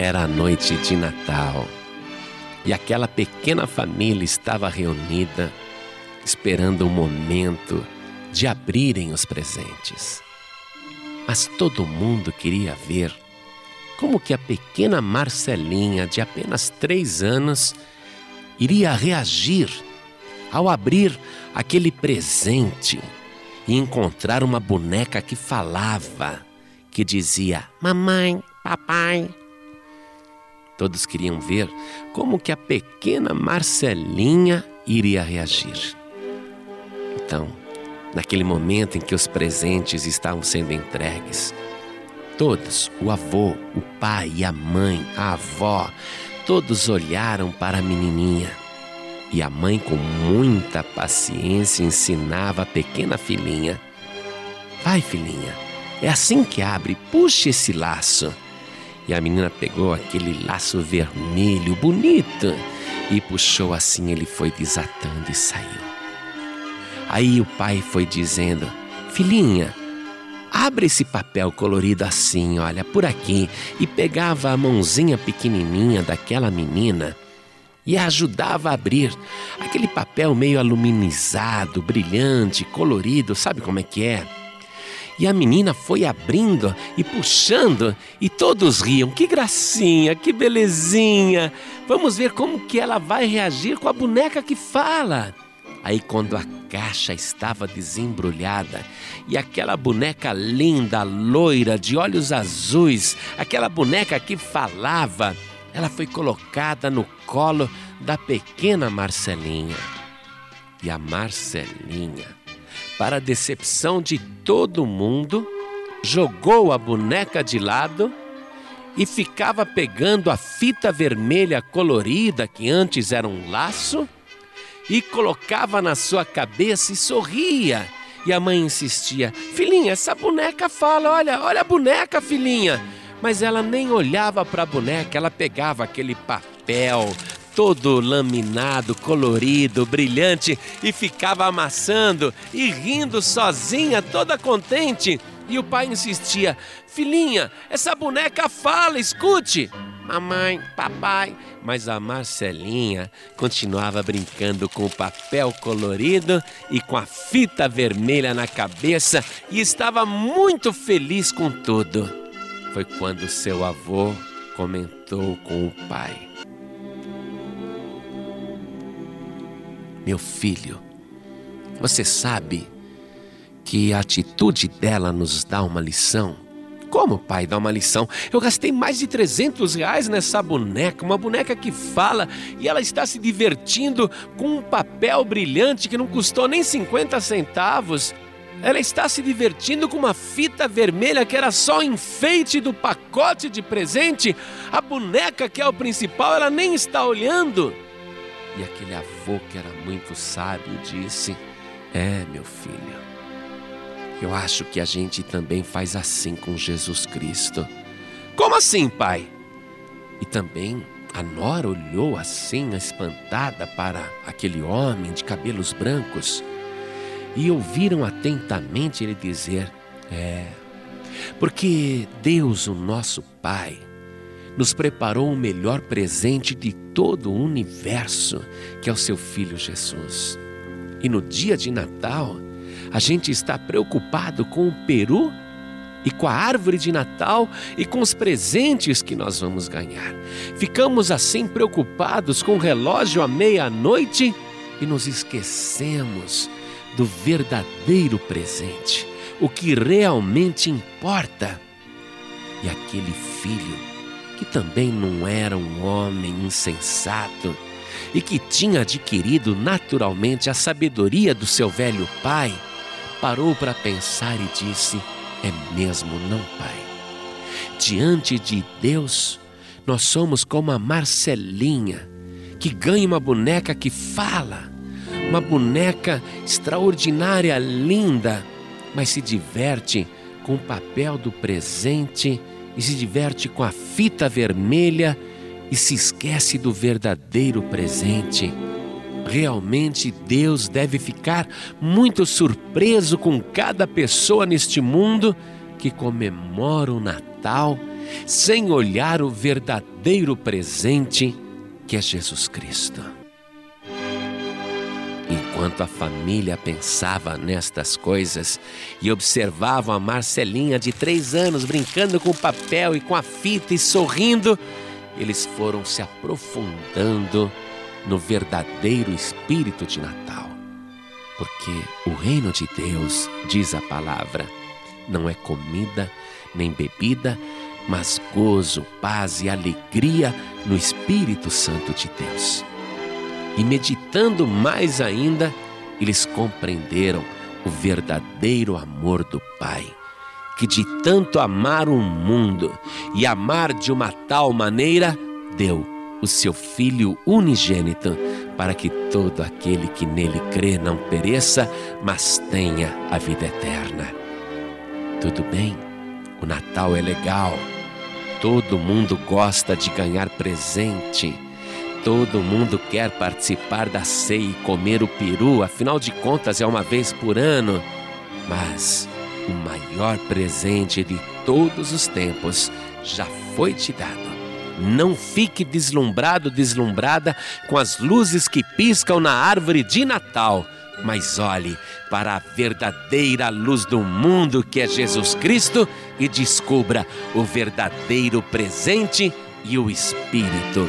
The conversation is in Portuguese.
Era a noite de Natal e aquela pequena família estava reunida, esperando o momento de abrirem os presentes. Mas todo mundo queria ver como que a pequena Marcelinha, de apenas três anos, iria reagir ao abrir aquele presente e encontrar uma boneca que falava, que dizia: Mamãe, papai. Todos queriam ver como que a pequena Marcelinha iria reagir. Então, naquele momento em que os presentes estavam sendo entregues, todos, o avô, o pai, a mãe, a avó, todos olharam para a menininha. E a mãe, com muita paciência, ensinava a pequena filhinha: Vai, filhinha, é assim que abre, puxe esse laço. E a menina pegou aquele laço vermelho, bonito, e puxou assim, ele foi desatando e saiu. Aí o pai foi dizendo: Filhinha, Abre esse papel colorido assim, olha, por aqui, e pegava a mãozinha pequenininha daquela menina e ajudava a abrir aquele papel meio aluminizado, brilhante, colorido, sabe como é que é? E a menina foi abrindo e puxando, e todos riam. Que gracinha, que belezinha! Vamos ver como que ela vai reagir com a boneca que fala. Aí, quando a caixa estava desembrulhada e aquela boneca linda, loira, de olhos azuis, aquela boneca que falava, ela foi colocada no colo da pequena Marcelinha. E a Marcelinha, para a decepção de todo mundo, jogou a boneca de lado e ficava pegando a fita vermelha colorida que antes era um laço e colocava na sua cabeça e sorria. E a mãe insistia: Filhinha, essa boneca fala, olha, olha a boneca, filhinha. Mas ela nem olhava para a boneca, ela pegava aquele papel todo laminado, colorido, brilhante e ficava amassando e rindo sozinha, toda contente. E o pai insistia: Filhinha, essa boneca fala, escute mamãe, papai. Mas a Marcelinha continuava brincando com o papel colorido e com a fita vermelha na cabeça e estava muito feliz com tudo. Foi quando seu avô comentou com o pai: Meu filho, você sabe que a atitude dela nos dá uma lição? Como, pai, dá uma lição? Eu gastei mais de 300 reais nessa boneca, uma boneca que fala e ela está se divertindo com um papel brilhante que não custou nem 50 centavos. Ela está se divertindo com uma fita vermelha que era só enfeite do pacote de presente. A boneca, que é o principal, ela nem está olhando. E aquele avô que era muito sábio disse: É, meu filho, eu acho que a gente também faz assim com Jesus Cristo. Como assim, pai? E também a Nora olhou assim, espantada, para aquele homem de cabelos brancos e ouviram atentamente ele dizer: É, porque Deus, o nosso Pai, nos preparou o melhor presente de todo o universo, que é o seu Filho Jesus. E no dia de Natal, a gente está preocupado com o peru e com a árvore de Natal e com os presentes que nós vamos ganhar. Ficamos assim preocupados com o relógio à meia-noite e nos esquecemos do verdadeiro presente, o que realmente importa. E aquele filho, que também não era um homem insensato e que tinha adquirido naturalmente a sabedoria do seu velho pai, parou para pensar e disse: É mesmo, não, Pai? Diante de Deus, nós somos como a Marcelinha, que ganha uma boneca que fala, uma boneca extraordinária, linda, mas se diverte com o papel do presente e se diverte com a fita vermelha e se esquece do verdadeiro presente Realmente Deus deve ficar muito surpreso com cada pessoa neste mundo que comemora o Natal sem olhar o verdadeiro presente que é Jesus Cristo. Enquanto a família pensava nestas coisas e observavam a Marcelinha de três anos brincando com o papel e com a fita e sorrindo, eles foram se aprofundando no verdadeiro espírito de Natal. Porque o reino de Deus, diz a palavra, não é comida nem bebida, mas gozo, paz e alegria no Espírito Santo de Deus. E meditando mais ainda, eles compreenderam o verdadeiro amor do Pai, que de tanto amar o mundo e amar de uma tal maneira, deu o seu Filho unigênito, para que todo aquele que nele crê não pereça, mas tenha a vida eterna. Tudo bem, o Natal é legal, todo mundo gosta de ganhar presente. Todo mundo quer participar da ceia e comer o peru, afinal de contas é uma vez por ano. Mas o maior presente de todos os tempos já foi te dado. Não fique deslumbrado, deslumbrada com as luzes que piscam na árvore de Natal, mas olhe para a verdadeira luz do mundo que é Jesus Cristo e descubra o verdadeiro presente e o espírito